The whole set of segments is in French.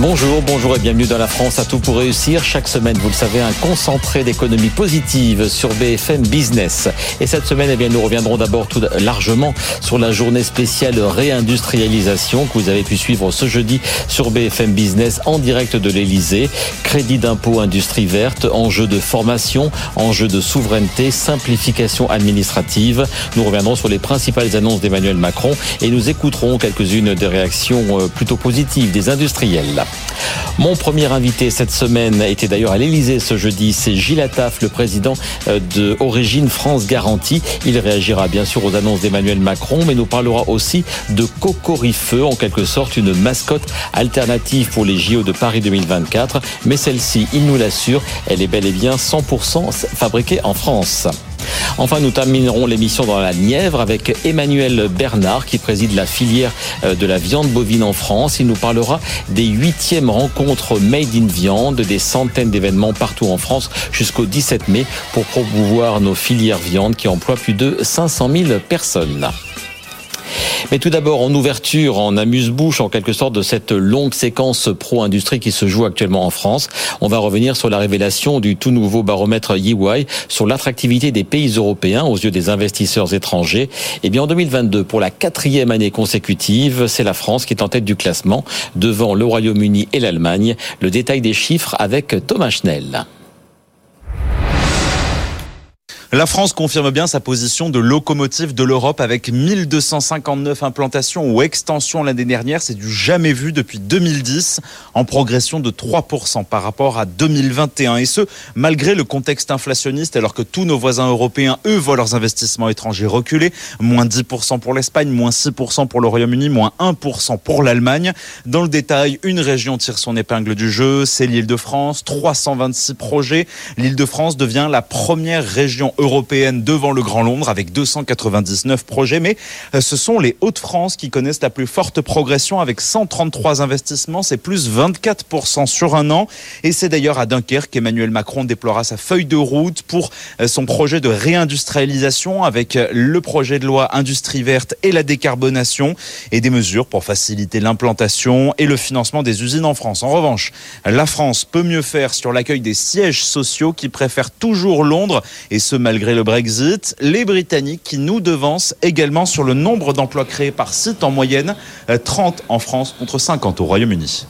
Bonjour, bonjour et bienvenue dans la France à tout pour réussir. Chaque semaine, vous le savez, un concentré d'économie positive sur BFM Business. Et cette semaine, eh bien, nous reviendrons d'abord tout largement sur la journée spéciale réindustrialisation que vous avez pu suivre ce jeudi sur BFM Business en direct de l'Elysée. Crédit d'impôt industrie verte, enjeux de formation, enjeux de souveraineté, simplification administrative. Nous reviendrons sur les principales annonces d'Emmanuel Macron et nous écouterons quelques-unes des réactions euh, plutôt positives des industriels. Mon premier invité cette semaine était d'ailleurs à l'Elysée ce jeudi. C'est Gilles Attaf, le président euh, de Origine France Garantie. Il réagira bien sûr aux annonces d'Emmanuel Macron, mais nous parlera aussi de Cocorifeux, en quelque sorte une mascotte alternative pour les JO de Paris 2024. Mais celle-ci, il nous l'assure, elle est bel et bien 100% fabriquée en France. Enfin, nous terminerons l'émission dans la Nièvre avec Emmanuel Bernard qui préside la filière euh, de la viande bovine en France. Il nous parlera des huitièmes rencontres Made in Viande, des centaines d'événements partout en France jusqu'au 17 mai pour promouvoir nos filières viande qui emploient plus de 500 000 personnes. Mais tout d'abord, en ouverture, en amuse-bouche, en quelque sorte, de cette longue séquence pro-industrie qui se joue actuellement en France, on va revenir sur la révélation du tout nouveau baromètre EY sur l'attractivité des pays européens aux yeux des investisseurs étrangers. Et eh bien, en 2022, pour la quatrième année consécutive, c'est la France qui est en tête du classement, devant le Royaume-Uni et l'Allemagne. Le détail des chiffres avec Thomas Schnell. La France confirme bien sa position de locomotive de l'Europe avec 1259 implantations ou extensions l'année dernière. C'est du jamais vu depuis 2010 en progression de 3% par rapport à 2021. Et ce, malgré le contexte inflationniste alors que tous nos voisins européens, eux, voient leurs investissements étrangers reculer. Moins 10% pour l'Espagne, moins 6% pour le Royaume-Uni, moins 1% pour l'Allemagne. Dans le détail, une région tire son épingle du jeu, c'est l'île de France. 326 projets. L'île de France devient la première région européenne européenne devant le Grand Londres avec 299 projets. Mais euh, ce sont les Hauts-de-France qui connaissent la plus forte progression avec 133 investissements. C'est plus 24% sur un an. Et c'est d'ailleurs à Dunkerque qu'Emmanuel Macron déploiera sa feuille de route pour euh, son projet de réindustrialisation avec euh, le projet de loi Industrie verte et la décarbonation et des mesures pour faciliter l'implantation et le financement des usines en France. En revanche, la France peut mieux faire sur l'accueil des sièges sociaux qui préfèrent toujours Londres et ce malgré le Brexit. Les Britanniques qui nous devancent également sur le nombre d'emplois créés par site en moyenne, 30 euh, en France contre 50 au Royaume-Uni.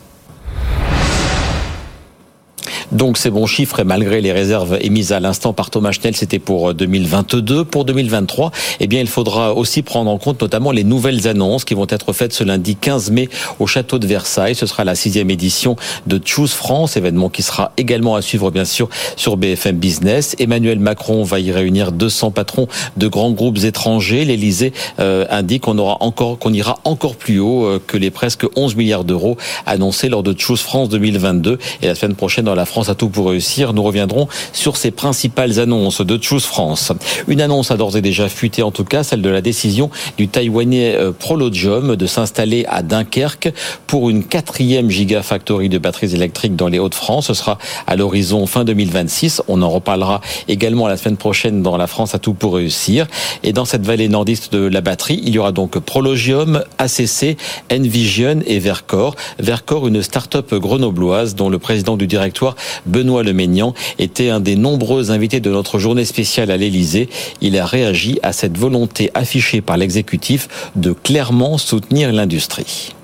Donc ces bons chiffres et malgré les réserves émises à l'instant par Thomas Schnell, c'était pour 2022. Euh, pour 2023, eh bien il faudra aussi prendre en compte notamment les nouvelles annonces qui vont être faites ce lundi 15 mai au château de Versailles. Ce sera la sixième édition de Choose France, événement qui sera également à suivre bien sûr sur BFM Business. Emmanuel Macron va y réunir 200 patrons de grands groupes étrangers. L'Elysée euh, indique qu'on aura encore qu'on ira encore plus haut euh, que les presque 11 milliards d'euros annoncés lors de Choose France 2022 et la semaine prochaine dans la France à tout pour réussir. Nous reviendrons sur ces principales annonces de Choose France. Une annonce a d'ores et déjà fuité, en tout cas, celle de la décision du Taïwanais euh, Prologium de s'installer à Dunkerque pour une quatrième gigafactory de batteries électriques dans les Hauts-de-France. Ce sera à l'horizon fin 2026. On en reparlera également la semaine prochaine dans la France à tout pour réussir. Et dans cette vallée nordiste de la batterie, il y aura donc Prologium, ACC, Envision et Vercor. Vercor, une start-up grenobloise dont le président du directoire Benoît Leménian était un des nombreux invités de notre journée spéciale à l'Élysée. Il a réagi à cette volonté affichée par l'exécutif de clairement soutenir l'industrie.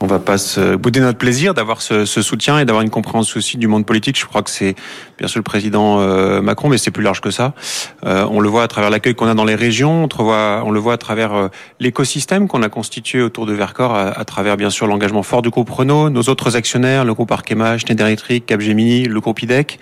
On va pas se bouder notre plaisir d'avoir ce, soutien et d'avoir une compréhension aussi du monde politique. Je crois que c'est bien sûr le président euh, Macron, mais c'est plus large que ça. Euh, on le voit à travers l'accueil qu'on a dans les régions, on, on le voit à travers euh, l'écosystème qu'on a constitué autour de Vercors, à, travers bien sûr l'engagement fort du groupe Renault, nos autres actionnaires, le groupe Arkema, Schneider Electric, Capgemini, le groupe IDEC,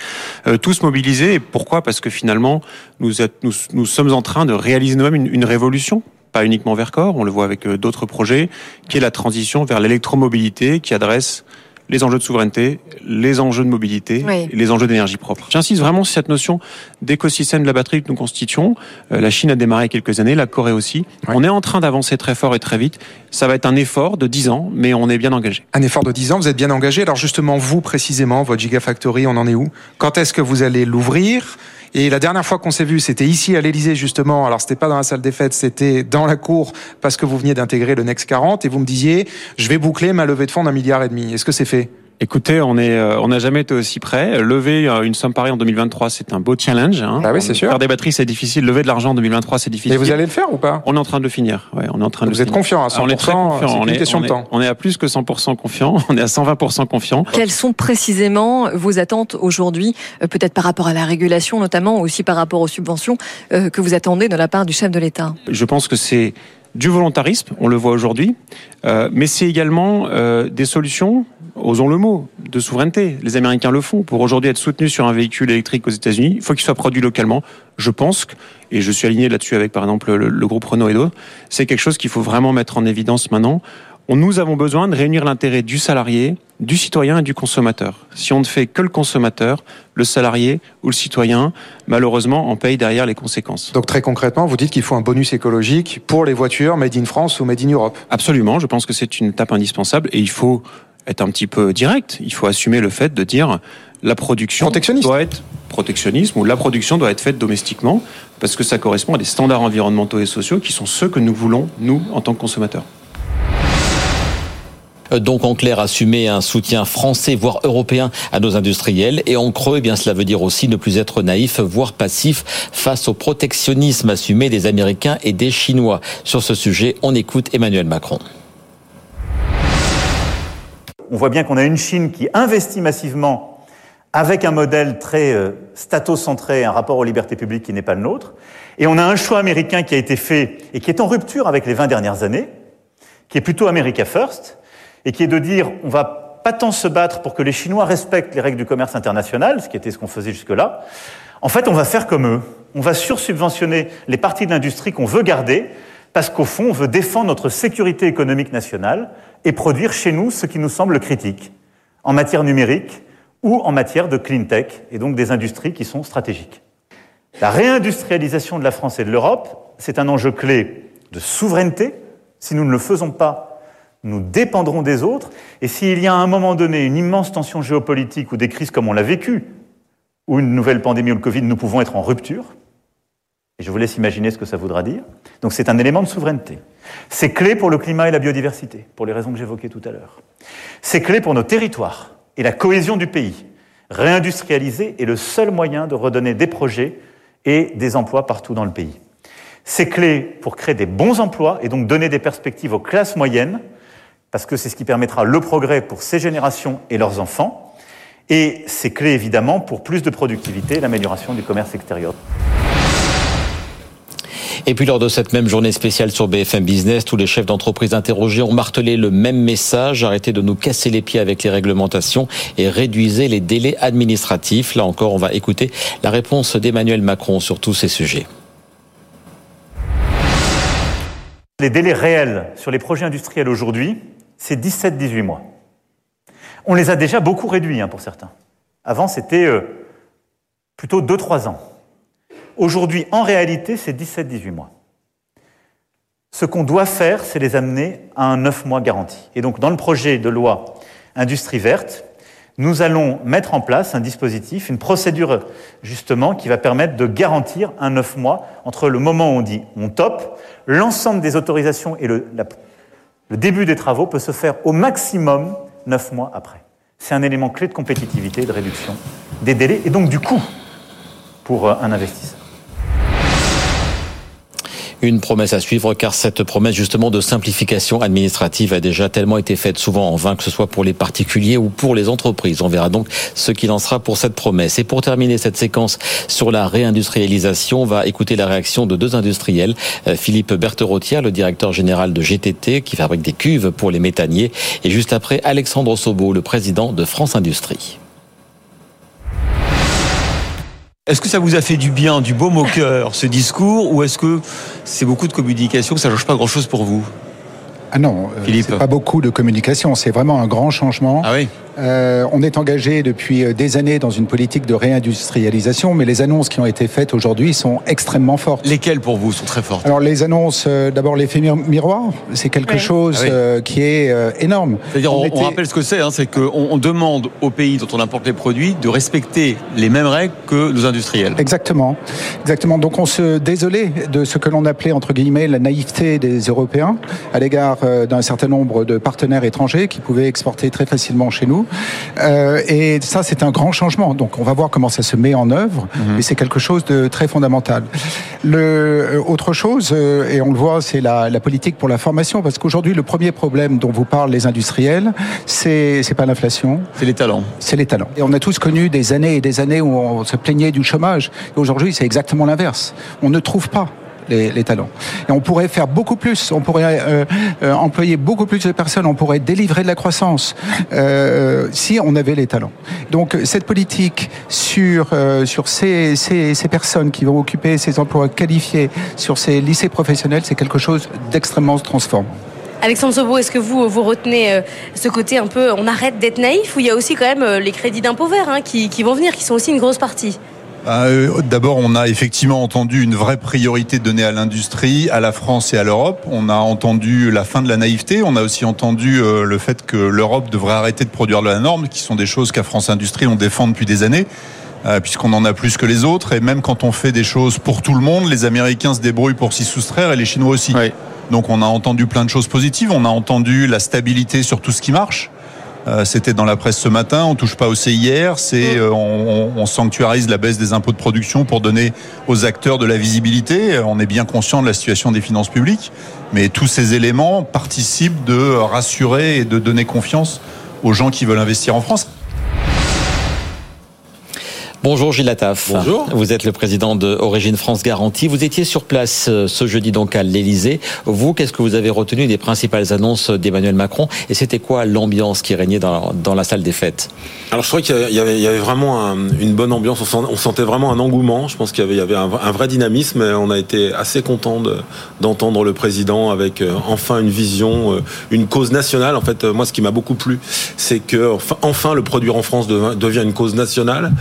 tous mobilisés. Et pourquoi? Parce que finalement, nous, nous, nous sommes en train de réaliser nous-mêmes une, une révolution pas uniquement Vercors, on le voit avec euh, d'autres projets, qui est la transition vers l'électromobilité qui adresse les enjeux de souveraineté, les enjeux de mobilité et les enjeux d'énergie propre. J'insiste vraiment sur cette notion d'écosystème de la batterie que nous constituons. Euh, la Chine a démarré il y a quelques années, la Corée aussi. On est en train d'avancer très fort et très vite. Ça va être un effort de 10 ans, mais on est bien engagé. Un effort de 10 ans, vous êtes bien engagé. Alors justement, vous précisément, votre Gigafactory, on en est où? Quand est-ce que vous allez l'ouvrir? Et la dernière fois qu'on s'est vu, c'était ici à l'Elysée justement. Alors c'était pas dans la salle des fêtes, c'était dans la cour parce que vous veniez d'intégrer le Next 40 et vous me disiez, je vais boucler ma levée de fonds d'un milliard et demi. Est-ce que c'est fait? Écoutez, on est, euh, on n'a jamais été aussi près. Lever euh, une somme pareille en 2023, c'est un beau challenge. Hein. Ah oui, c'est sûr. Faire des batteries, c'est difficile. Lever de l'argent en 2023, c'est difficile. Et vous allez le faire ou pas? On est en train de le finir. Ouais, on est en train de. Vous êtes confiant à 100%. On est très confiant. C'est une question on de est, temps. On est à plus que 100% confiant. On est à 120% confiant. Quelles sont précisément vos attentes aujourd'hui, euh, peut-être par rapport à la régulation notamment, aussi par rapport aux subventions euh, que vous attendez de la part du chef de l'État? Je pense que c'est du volontarisme, on le voit aujourd'hui, euh, mais c'est également euh, des solutions, osons le mot, de souveraineté. Les Américains le font. Pour aujourd'hui être soutenus sur un véhicule électrique aux États-Unis, il faut qu'il soit produit localement. Je pense, que, et je suis aligné là-dessus avec par exemple le, le groupe Renault et d'autres, c'est quelque chose qu'il faut vraiment mettre en évidence maintenant. Nous avons besoin de réunir l'intérêt du salarié, du citoyen et du consommateur. Si on ne fait que le consommateur, le salarié ou le citoyen, malheureusement, en paye derrière les conséquences. Donc très concrètement, vous dites qu'il faut un bonus écologique pour les voitures made in France ou made in Europe. Absolument, je pense que c'est une étape indispensable et il faut être un petit peu direct. Il faut assumer le fait de dire la production doit être protectionnisme ou la production doit être faite domestiquement parce que ça correspond à des standards environnementaux et sociaux qui sont ceux que nous voulons, nous, en tant que consommateurs. Donc en clair, assumer un soutien français, voire européen à nos industriels. Et en creux, eh bien cela veut dire aussi ne plus être naïf, voire passif face au protectionnisme assumé des Américains et des Chinois. Sur ce sujet, on écoute Emmanuel Macron. On voit bien qu'on a une Chine qui investit massivement avec un modèle très euh, statocentré, un rapport aux libertés publiques qui n'est pas le nôtre. Et on a un choix américain qui a été fait et qui est en rupture avec les 20 dernières années, qui est plutôt America First, et qui est de dire on va pas tant se battre pour que les Chinois respectent les règles du commerce international, ce qui était ce qu'on faisait jusque-là. En fait, on va faire comme eux. On va sursubventionner les parties de l'industrie qu'on veut garder, parce qu'au fond, on veut défendre notre sécurité économique nationale et produire chez nous ce qui nous semble critique en matière numérique ou en matière de clean tech, et donc des industries qui sont stratégiques. La réindustrialisation de la France et de l'Europe, c'est un enjeu clé de souveraineté. Si nous ne le faisons pas, nous dépendrons des autres. Et s'il y a à un moment donné une immense tension géopolitique ou des crises comme on l'a vécu, ou une nouvelle pandémie ou le Covid, nous pouvons être en rupture. Et je vous laisse imaginer ce que ça voudra dire. Donc c'est un élément de souveraineté. C'est clé pour le climat et la biodiversité, pour les raisons que j'évoquais tout à l'heure. C'est clé pour nos territoires et la cohésion du pays. Réindustrialiser est le seul moyen de redonner des projets et des emplois partout dans le pays. C'est clé pour créer des bons emplois et donc donner des perspectives aux classes moyennes, parce que c'est ce qui permettra le progrès pour ces générations et leurs enfants. Et c'est clé évidemment pour plus de productivité et l'amélioration du commerce extérieur. Et puis lors de cette même journée spéciale sur BFM Business, tous les chefs d'entreprise interrogés ont martelé le même message, arrêtez de nous casser les pieds avec les réglementations et réduisez les délais administratifs. Là encore, on va écouter la réponse d'Emmanuel Macron sur tous ces sujets. Les délais réels sur les projets industriels aujourd'hui, c'est 17-18 mois. On les a déjà beaucoup réduits hein, pour certains. Avant, c'était euh, plutôt 2-3 ans. Aujourd'hui, en réalité, c'est 17-18 mois. Ce qu'on doit faire, c'est les amener à un 9 mois garanti. Et donc, dans le projet de loi Industrie verte, nous allons mettre en place un dispositif, une procédure justement qui va permettre de garantir un 9 mois entre le moment où on dit on top, l'ensemble des autorisations et le, début des travaux peut se faire au maximum 9 mois après. C'est un élément clé de compétitivité de réduction des délais et donc du coût pour un investisseur. Une promesse à suivre car cette promesse justement de simplification administrative a déjà tellement été faite souvent en vain que ce soit pour les particuliers ou pour les entreprises. On verra donc ce qu'il en sera pour cette promesse. Et pour terminer cette séquence sur la réindustrialisation, on va écouter la réaction de deux industriels. Philippe Bertherotière, le directeur général de GTT qui fabrique des cuves pour les méthaniers et juste après Alexandre Sobo, le président de France Industrie. Est-ce que ça vous a fait du bien, du baume au cœur, ce discours, ou est-ce que c'est beaucoup de communication, que ça ne change pas grand-chose pour vous? Ah non, euh, Philippe. c'est pas beaucoup de communication, c'est vraiment un grand changement. Ah oui Euh, on est engagé depuis euh, des années dans une politique de réindustrialisation, mais les annonces qui ont été faites aujourd'hui sont extrêmement fortes. Lesquelles pour vous sont très fortes? Alors les annonces, euh, d'abord l'effet mir- miroir, c'est quelque Oui. chose Ah oui. euh, qui est euh, énorme. C'est-à-dire, on, était- on rappelle ce que c'est, hein, c'est qu'on on demande aux pays dont on importe les produits de respecter les mêmes règles que nos industriels. Exactement, exactement. Donc on se désolait de ce que l'on appelait entre guillemets la naïveté des Européens à l'égard euh, d'un certain nombre de partenaires étrangers qui pouvaient exporter très facilement chez nous. Euh, et ça, c'est un grand changement. Donc on va voir comment ça se met en œuvre, mais c'est quelque chose de très fondamental. Le euh, autre chose, euh, et on le voit, c'est la, la politique pour la formation, parce qu'aujourd'hui le premier problème dont vous parlent les industriels, c'est c'est pas l'inflation, C'est les talents. c'est les talents. Et on a tous connu des années et des années où on se plaignait du chômage. Et aujourd'hui, c'est exactement l'inverse. On ne trouve pas. Les, talents. Et on pourrait faire beaucoup plus, on pourrait euh, euh, employer beaucoup plus de personnes, on pourrait délivrer de la croissance euh, si on avait les talents. Donc cette politique sur, sur ces, ces, personnes qui vont occuper ces emplois qualifiés, sur ces lycées professionnels, c'est quelque chose d'extrêmement transformant. Alexandre Sobo, est-ce que vous, vous retenez ce côté un peu on arrête d'être naïf ou il y a aussi quand même les crédits d'impôt vert hein, qui, qui vont venir, qui sont aussi une grosse partie? Euh, D'abord, on a effectivement entendu une vraie priorité donnée à l'industrie, à la France et à l'Europe. On a entendu la fin de la naïveté. On a aussi entendu euh, le fait que l'Europe devrait arrêter de produire de la norme, qui sont des choses qu'à France Industrie on défend depuis des années. euh, Puisqu'on en a plus que les autres, et même quand on fait des choses pour tout le monde, les Américains se débrouillent pour s'y soustraire et les Chinois aussi. Oui. Donc on a entendu plein de choses positives. On a entendu la stabilité sur tout ce qui marche. Euh, C'était dans la presse ce matin. On touche pas au CIR. C'est euh, on, on- on sanctuarise la baisse des impôts de production pour donner aux acteurs de la visibilité. Euh, On est bien conscient de la situation des finances publiques, mais tous ces éléments participent de rassurer et de donner confiance aux gens qui veulent investir en France. Bonjour Gilles Attaf. Bonjour. Vous êtes le président de Origine France Garantie. Vous étiez sur place euh, ce jeudi donc à l'Elysée. Vous, qu'est-ce que vous avez retenu des principales annonces d'Emmanuel Macron? Et c'était quoi l'ambiance qui régnait dans, dans la salle des fêtes? Alors je trouvais qu'il y y avait vraiment un- une bonne ambiance, on, sent- on sentait vraiment un engouement, je pense qu'il y avait, il y avait un, un vrai dynamisme et on a été assez content de- d'entendre le président avec euh, enfin une vision, euh, une cause nationale. En fait, euh, moi ce qui m'a beaucoup plu, c'est que enfin, enfin, le produire en France devient, devient une cause nationale.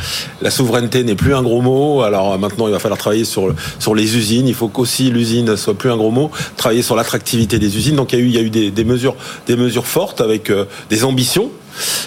La souveraineté n'est plus un gros mot, alors euh, maintenant il va falloir travailler sur, sur les usines, il faut qu'aussi l'usine soit plus un gros mot, travailler sur l'attractivité des usines. Donc il y a eu, il y a eu des, mesures, des fortes avec euh, des ambitions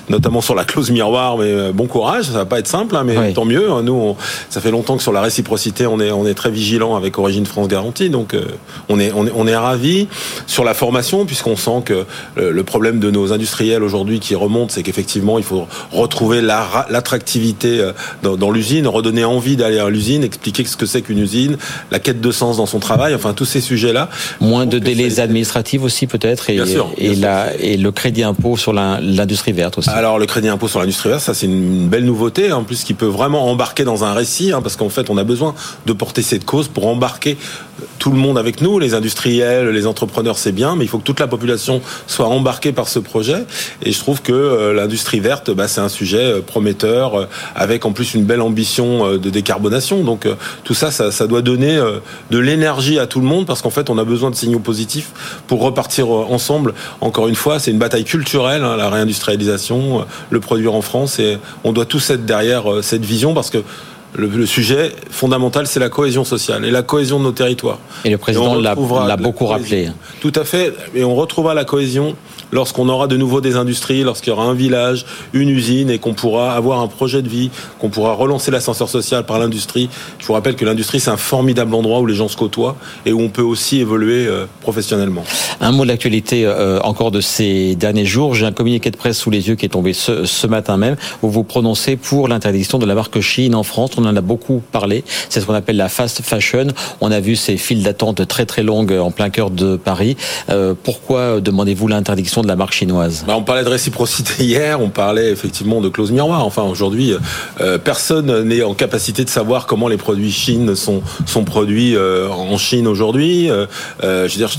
notamment sur la clause miroir, mais euh, bon courage, ça va pas être simple, hein, mais Oui. tant mieux. Nous, on- ça fait longtemps que sur la réciprocité, on est, on est très vigilant avec Origine France Garantie, donc euh, on est, on est, on est ravis. Sur la formation, puisqu'on sent que le, le problème de nos industriels aujourd'hui qui remonte, c'est qu'effectivement, il faut retrouver la ra- l'attractivité euh, dans, dans l'usine, redonner envie d'aller à l'usine, expliquer ce que c'est qu'une usine, la quête de sens dans son travail, enfin tous ces sujets-là. Moins de délais administratifs aussi peut-être et, Bien sûr, et, bien sûr. la, et le crédit impôt sur l'industrie Alors le crédit impôt sur l'industrie verte, ça c'est une belle nouveauté, en plus qui peut vraiment embarquer dans un récit, hein, parce qu'en fait on a besoin de porter cette cause pour embarquer tout le monde avec nous, les industriels, les entrepreneurs, c'est bien, mais il faut que toute la population soit embarquée par ce projet. Et je trouve que euh, l'industrie verte, bah, c'est un sujet euh, prometteur, euh, avec en plus une belle ambition euh, de décarbonation. Donc euh, tout ça, ça, doit donner euh, de l'énergie à tout le monde, parce qu'en fait on a besoin de signaux positifs pour repartir euh, ensemble. Encore une fois, c'est une bataille culturelle, hein, la réindustrialisation, euh, le produire en France, et on doit tous être derrière euh, cette vision, parce que le, le sujet fondamental, c'est la cohésion sociale et la cohésion de nos territoires. Et le président l'a beaucoup rappelé. Tout à fait. Et on retrouvera la cohésion lorsqu'on aura de nouveau des industries, lorsqu'il y aura un village, une usine et qu'on pourra avoir un projet de vie, qu'on pourra relancer l'ascenseur social par l'industrie. Je vous rappelle que l'industrie, c'est un formidable endroit où les gens se côtoient et où on peut aussi évoluer euh, professionnellement. Un mot de l'actualité euh, encore de ces derniers jours. J'ai un communiqué de presse sous les yeux qui est tombé ce, matin même où vous prononcez pour l'interdiction de la marque Chine en France. On en a beaucoup parlé. C'est ce qu'on appelle la fast fashion. On a vu ces files d'attente très très longues en plein cœur de Paris. Euh, pourquoi demandez-vous l'interdiction de la marque chinoise Bah, on parlait de réciprocité hier, on parlait effectivement de clause miroir. Enfin, aujourd'hui, euh, personne n'est en capacité de savoir comment les produits Chine sont, sont produits euh, en Chine aujourd'hui. Euh, euh, je, dire,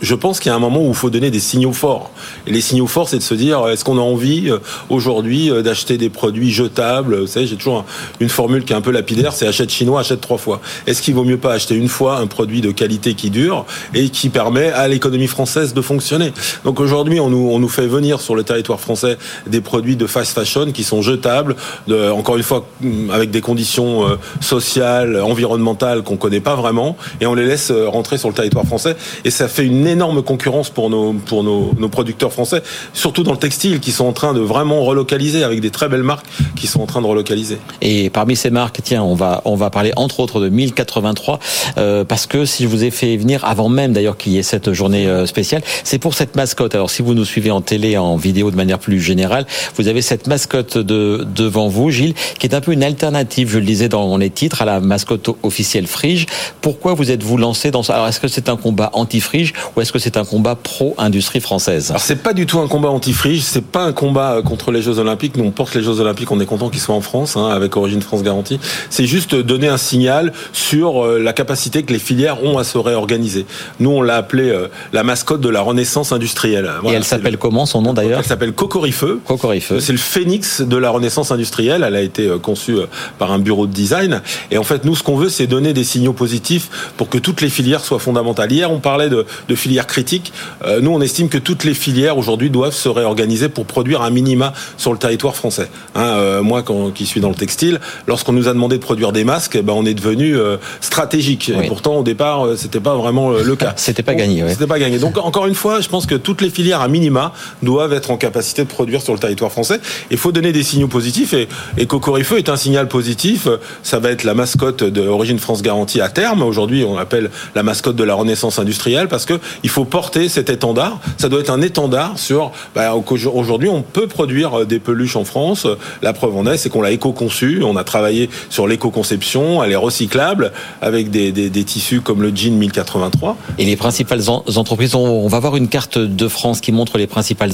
je, pense qu'il y a un moment où il faut donner des signaux forts. Et les signaux forts, c'est de se dire, est-ce qu'on a envie euh, aujourd'hui euh, d'acheter des produits jetables? Vous savez, j'ai toujours un- une formule qui est un peu lapidaire, c'est achète chinois, achète trois fois. Est-ce qu'il vaut mieux pas acheter une fois un produit de qualité qui dure et qui permet à l'économie française de fonctionner? Donc aujourd'hui, on nous, on nous fait venir sur le territoire français des produits de fast fashion qui sont jetables, encore une fois avec des conditions euh, sociales, environnementales qu'on connaît pas vraiment, et on les laisse euh, rentrer sur le territoire français. Et ça fait une énorme concurrence pour nos producteurs français, surtout dans le textile, qui sont en train de vraiment relocaliser avec des très belles marques qui sont en train de relocaliser. Et parmi ces marques, tiens, on va parler entre autres de 1083 euh, parce que si je vous ai fait venir avant même d'ailleurs qu'il y ait cette journée spéciale, c'est pour cette mascotte. Si vous nous suivez en télé, en vidéo de manière plus générale, vous avez cette mascotte de devant vous, Gilles, qui est un peu une alternative, je le disais dans les titres, à la mascotte officielle Frige. Pourquoi vous êtes-vous lancé dans ça? Alors est-ce que c'est un combat anti-Frige ou est-ce que c'est un combat pro-industrie française? Alors c'est pas du tout un combat anti-Frige, c'est pas un combat contre les Jeux Olympiques. Nous on porte les Jeux Olympiques, on est content qu'ils soient en France, hein, avec Origine France Garantie. C'est juste donner un signal sur euh, la capacité que les filières ont à se réorganiser. Nous on l'a appelé euh, la mascotte de la renaissance industrielle. Et elle s'appelle comment son nom d'ailleurs Elle s'appelle Cocorifeux. Cocorifeux. C'est le phénix de la renaissance industrielle. Elle a été euh, conçue par un bureau de design. Et en fait, nous, ce qu'on veut, c'est donner des signaux positifs pour que toutes les filières soient fondamentales. Hier, on parlait de, de filières critiques. Euh, nous, on estime que toutes les filières aujourd'hui doivent se réorganiser pour produire un minima sur le territoire français. Hein, euh, moi, quand, qui suis dans le textile, lorsqu'on nous a demandé de produire des masques, eh ben, on est devenu euh, stratégique. Oui. Et pourtant, au départ, euh, c'était pas vraiment euh, le cas. C'était pas gagné. Ouais. C'était pas gagné. Donc, encore une fois, je pense que toutes les filières à minima doivent être en capacité de produire sur le territoire français. Il faut donner des signaux positifs et, et Cocorifeux est un signal positif. Ça va être la mascotte de Origine France Garantie à terme. Aujourd'hui, on l'appelle la mascotte de la renaissance industrielle parce que il faut porter cet étendard. Ça doit être un étendard sur. Bah, Aujourd'hui, on peut produire des peluches en France. La preuve en est, c'est qu'on l'a éco-conçu. On a travaillé sur l'éco-conception. Elle est recyclable avec des, des, des, tissus comme le jean 1083. Et les principales entreprises, on va voir une carte de France qui montre les principales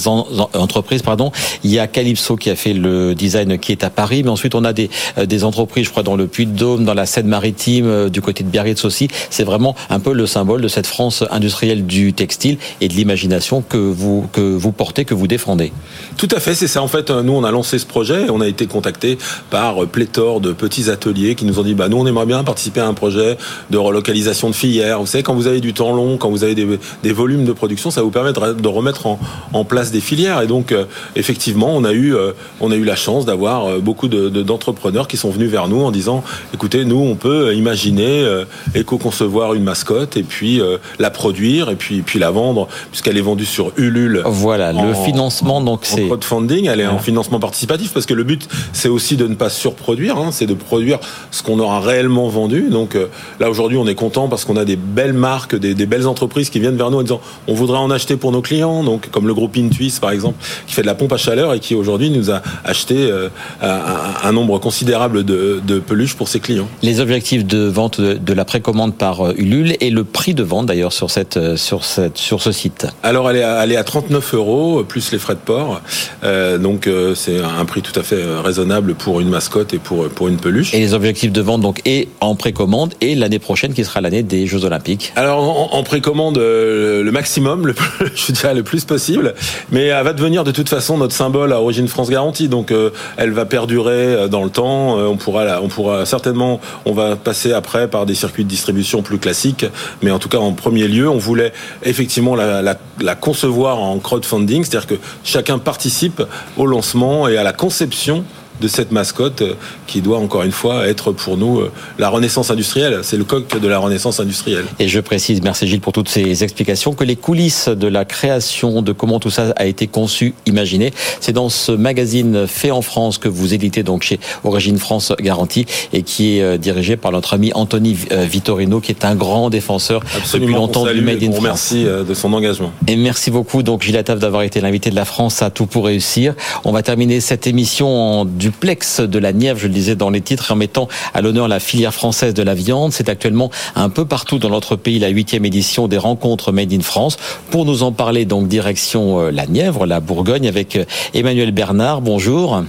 entreprises. Pardon. Il y a Calypso qui a fait le design qui est à Paris, mais ensuite on a des, des entreprises, je crois, dans le Puy-de-Dôme, dans la Seine-Maritime, du côté de Biarritz aussi. C'est vraiment un peu le symbole de cette France industrielle du textile et de l'imagination que vous, que vous portez, que vous défendez. Tout à fait, c'est ça. En fait, nous, on a lancé ce projet et on a été contacté par pléthore de petits ateliers qui nous ont dit, bah, nous, on aimerait bien participer à un projet de relocalisation de filières. Vous savez, quand vous avez du temps long, quand vous avez des, des volumes de production, ça vous permet de, de en, en, place des filières. Et donc, euh, effectivement, on a eu, euh, on a eu la chance d'avoir euh, beaucoup d'entrepreneurs de, qui sont venus vers nous en disant, écoutez, nous, on peut imaginer éco-concevoir une mascotte et puis la produire et puis, puis la vendre, puisqu'elle est vendue sur Ulule. Voilà, en, le financement, donc c'est. crowdfunding, elle est voilà. en financement participatif, parce que le but, c'est aussi de ne pas surproduire, hein, c'est de produire ce qu'on aura réellement vendu. Donc là, aujourd'hui, on est content parce qu'on a des belles marques, des, des, belles entreprises qui viennent vers nous en disant, on voudrait en acheter pour nos clients, donc comme le groupe Intuis, par exemple, qui fait de la pompe à chaleur et qui aujourd'hui nous a acheté euh, un, nombre considérable de, de, peluches pour ses clients. Les objectifs de vente de, la précommande par euh, Ulule et le prix de vente d'ailleurs sur cette sur cette sur ce site. Alors elle est à, elle est à 39 euros plus les frais de port, euh, donc euh, c'est un prix tout à fait raisonnable pour une mascotte et pour pour une peluche. Et les objectifs de vente donc et en précommande et l'année prochaine qui sera l'année des Jeux Olympiques. Alors en, en précommande euh, le maximum, le, je dirais le plus possible, mais elle va devenir de toute façon notre symbole à origine France garantie, donc euh, elle va perdurer dans le temps. on pourra on pourra certainement, on va passer après par des circuits de distribution plus classiques, mais en tout cas en premier lieu, on voulait effectivement la, la, la concevoir en crowdfunding, c'est-à-dire que chacun participe au lancement et à la conception de cette mascotte qui doit encore une fois être pour nous la renaissance industrielle. C'est le coq de la renaissance industrielle. Et je précise, merci Gilles pour toutes ces explications, que les coulisses de la création, de comment tout ça a été conçu, imaginé, c'est dans ce magazine fait en France que vous éditez donc chez Origine France Garantie et qui est dirigé par notre ami Anthony Vittorino, qui est un grand défenseur Absolument, depuis longtemps du Made in France. Merci de son engagement. Et merci beaucoup donc Gilles Attaf d'avoir été l'invité de la France à tout pour réussir. On va terminer cette émission en duplex de la Nièvre, je le disais dans les titres, en mettant à l'honneur la filière française de la viande. C'est actuellement un peu partout dans notre pays la huitième édition des rencontres Made in France. Pour nous en parler, donc direction la Nièvre, la Bourgogne, avec Emmanuel Bernard. Bonjour.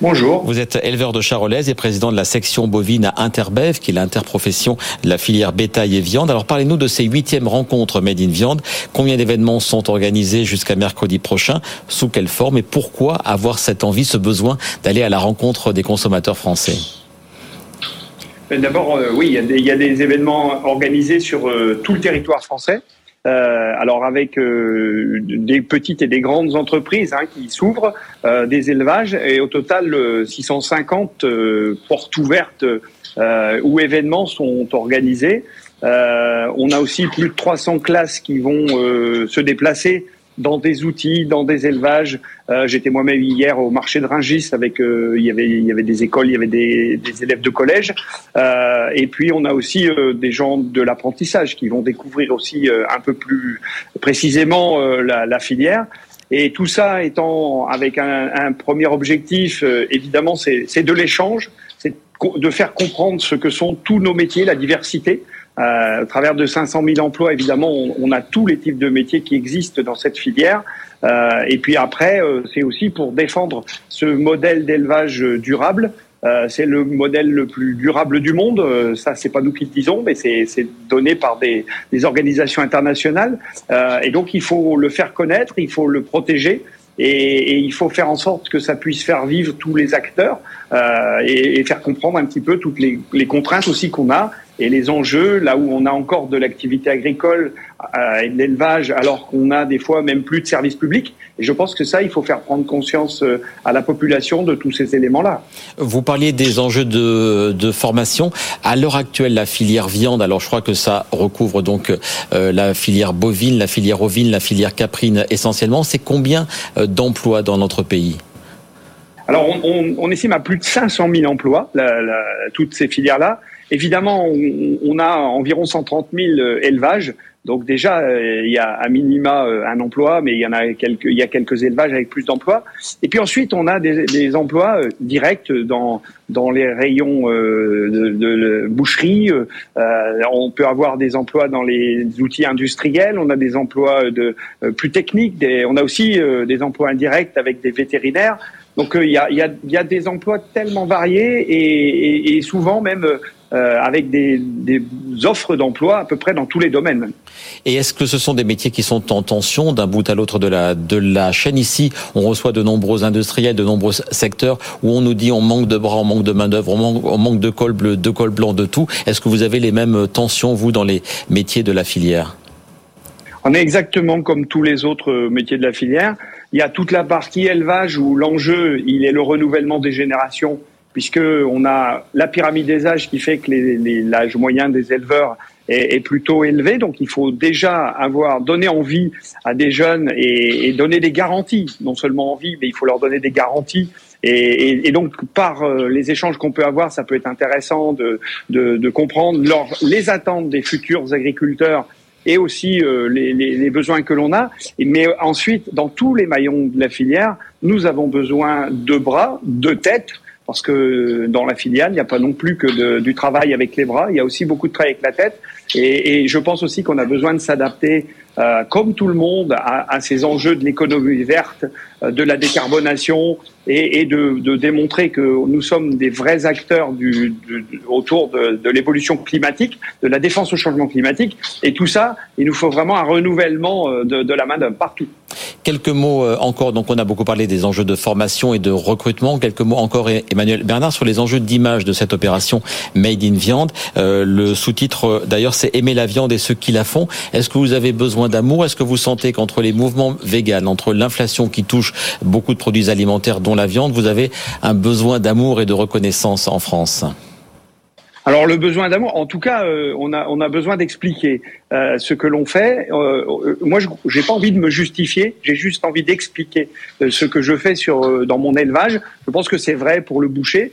Bonjour. Vous êtes éleveur de charolaise et président de la section bovine à Interbev, qui est l'interprofession de la filière bétail et viande. Alors parlez-nous de ces huitièmes rencontres Made in Viande. Combien d'événements sont organisés jusqu'à mercredi prochain? Sous quelle forme? Et pourquoi avoir cette envie, ce besoin d'aller à la rencontre des consommateurs français? D'abord, oui, il y, a des, il y, a des, événements organisés sur tout le territoire français. Euh, alors avec euh, des petites et des grandes entreprises hein, qui s'ouvrent, euh, des élevages et au total 650 portes ouvertes où événements sont organisés. on a aussi plus de 300 classes qui vont se déplacer dans des outils, dans des élevages. Euh, J'étais moi-même hier au marché de Ringis avec euh, il y avait il y avait des écoles, il y avait des, des élèves de collège. Euh, et puis on a aussi euh, des gens de l'apprentissage qui vont découvrir aussi euh, un peu plus précisément la, la, filière. Et tout ça étant avec un, un premier objectif, évidemment, c'est de l'échange, c'est de faire comprendre ce que sont tous nos métiers, la diversité. Euh, à travers de 500 000 emplois, évidemment, on, on, a tous les types de métiers qui existent dans cette filière. Euh, et puis après, euh, c'est aussi pour défendre ce modèle d'élevage durable. Euh, c'est le modèle le plus durable du monde. Euh, ça, c'est pas nous qui le disons, mais c'est donné par des, des, organisations internationales. et donc, il faut le faire connaître, il faut le protéger. Et, et, il faut faire en sorte que ça puisse faire vivre tous les acteurs euh, et, et, faire comprendre un petit peu toutes les, les contraintes aussi qu'on a et les enjeux, là où on a encore de l'activité agricole euh, et de l'élevage, alors qu'on a des fois même plus de services publics. Et je pense que ça, il faut faire prendre conscience euh, à la population de tous ces éléments-là. Vous parliez des enjeux de, de formation. À l'heure actuelle, la filière viande, alors je crois que ça recouvre donc euh, la filière bovine, la filière ovine, la filière caprine essentiellement. C'est combien euh, d'emplois dans notre pays? Alors, on, on, on, estime à plus de 500 000 emplois, la, la, toutes ces filières-là. Évidemment, on, on, a environ 130 000 euh, élevages. Donc déjà, euh, il y a à minima euh, un emploi, mais il y en a quelques, il y a quelques élevages avec plus d'emplois. Et puis ensuite, on a des, des emplois directs dans dans les rayons de, de, de boucherie. Euh, on peut avoir des emplois dans les outils industriels. On a des emplois de plus techniques. On a aussi des emplois indirects avec des vétérinaires. Donc il y a, y, a, y, a, des emplois tellement variés et, et, et souvent même euh, avec des, des offres d'emploi à peu près dans tous les domaines. Et est-ce que ce sont des métiers qui sont en tension d'un bout à l'autre de la, de la chaîne Ici, on reçoit de nombreux industriels, de nombreux secteurs où on nous dit on manque de bras, on manque de main-d'œuvre, on manque, on manque de col bleu, de col blanc, de tout. Est-ce que vous avez les mêmes tensions, vous, dans les métiers de la filière? On est exactement comme tous les autres métiers de la filière. Il y a toute la partie élevage où l'enjeu, il est le renouvellement des générations puisque on a la pyramide des âges qui fait que l'âge moyen des éleveurs est, plutôt élevé. Donc, il faut déjà avoir donné envie à des jeunes et, donner des garanties, non seulement envie, mais il faut leur donner des garanties. Et, donc, par euh, les échanges qu'on peut avoir, ça peut être intéressant de, comprendre les attentes des futurs agriculteurs et aussi euh, les, les, besoins que l'on a. Mais ensuite, dans tous les maillons de la filière, nous avons besoin de bras, de têtes, parce que dans la filiale, il n'y a pas non plus que du travail avec les bras, il y a aussi beaucoup de travail avec la tête. Et je pense aussi qu'on a besoin de s'adapter, euh, comme tout le monde, à, ces enjeux de l'économie verte, euh, de la décarbonation, et, de, démontrer que nous sommes des vrais acteurs autour de, l'évolution climatique, de la défense au changement climatique. Et tout ça, il nous faut vraiment un renouvellement euh, de, la main-d'œuvre partout. Quelques mots encore. Donc, on a beaucoup parlé des enjeux de formation et de recrutement. Quelques mots encore, Emmanuel Bernard, sur les enjeux d'image de cette opération Made in Viande. Le sous-titre, d'ailleurs, c'est Aimer la viande et ceux qui la font. Est-ce que vous avez besoin d'amour. Est-ce que vous sentez qu'entre les mouvements véganes, entre l'inflation qui touche beaucoup de produits alimentaires, dont la viande, vous avez un besoin d'amour et de reconnaissance en France? Alors le besoin d'amour, en tout cas, euh, on a besoin d'expliquer euh, ce que l'on fait. Euh, moi, je j'ai pas envie de me justifier, j'ai juste envie d'expliquer ce que je fais sur dans mon élevage. Je pense que c'est vrai pour le boucher.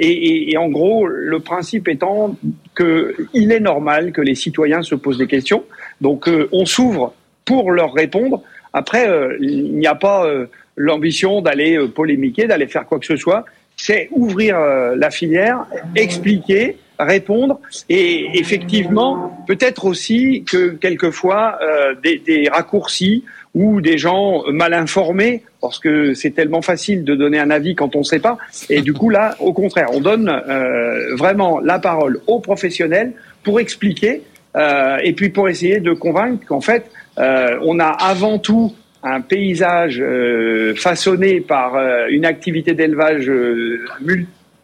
Et, et, en gros, le principe étant que il est normal que les citoyens se posent des questions. Donc, on s'ouvre pour leur répondre. Après, il n'y a pas l'ambition d'aller polémiquer, d'aller faire quoi que ce soit c'est ouvrir euh, la filière, expliquer, répondre et effectivement peut-être aussi que quelquefois euh, des, des, raccourcis ou des gens mal informés parce que c'est tellement facile de donner un avis quand on ne sait pas. Et du coup là au contraire on donne euh, vraiment la parole aux professionnels pour expliquer euh, et puis pour essayer de convaincre qu'en fait euh, on a avant tout un paysage euh, façonné par euh, une activité d'élevage euh,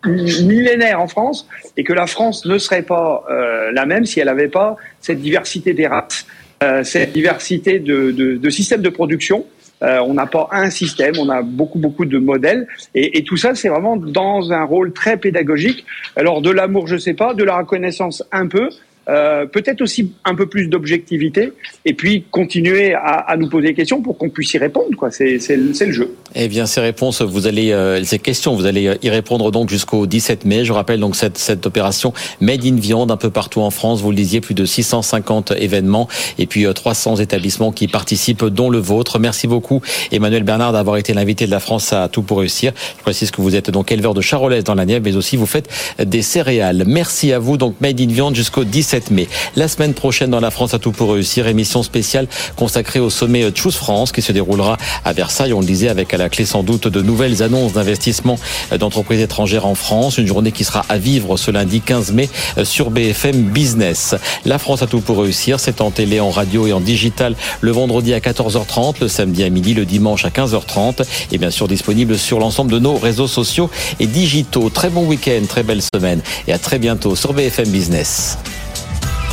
millénaire en France et que la France ne serait pas euh, la même si elle n'avait pas cette diversité des races, euh, cette diversité de, de, de systèmes de production. Euh, on n'a pas un système, on a beaucoup beaucoup de modèles et, et tout ça c'est vraiment dans un rôle très pédagogique. Alors de l'amour je sais pas, de la reconnaissance un peu, euh, peut-être aussi un peu plus d'objectivité, et puis continuer à, à, nous poser des questions pour qu'on puisse y répondre. Quoi. C'est, c'est, c'est le jeu. Eh bien, ces réponses, vous allez, euh, ces questions, vous allez y répondre donc jusqu'au 17 mai. Je rappelle donc cette, cette opération Made in Viande un peu partout en France. Vous le disiez, plus de 650 événements et puis 300 euh, établissements qui participent, dont le vôtre. Merci beaucoup, Emmanuel Bernard, d'avoir été l'invité de la France à tout pour réussir. Je précise que vous êtes donc éleveur de charolaises dans la Nièvre, mais aussi vous faites des céréales. Merci à vous. Donc Made in Viande jusqu'au 17 mai. La semaine prochaine dans la France à tout pour réussir, émission spéciale consacrée au sommet Choose France qui se déroulera à Versailles. On le disait avec à la clé sans doute de nouvelles annonces d'investissement d'entreprises étrangères en France. Une journée qui sera à vivre ce lundi 15 mai sur BFM Business. La France à tout pour réussir, c'est en télé, en radio et en digital le vendredi à 14h30, le samedi à midi, le dimanche à 15h30 et bien sûr disponible sur l'ensemble de nos réseaux sociaux et digitaux. Très bon week-end, très belle semaine et à très bientôt sur BFM Business.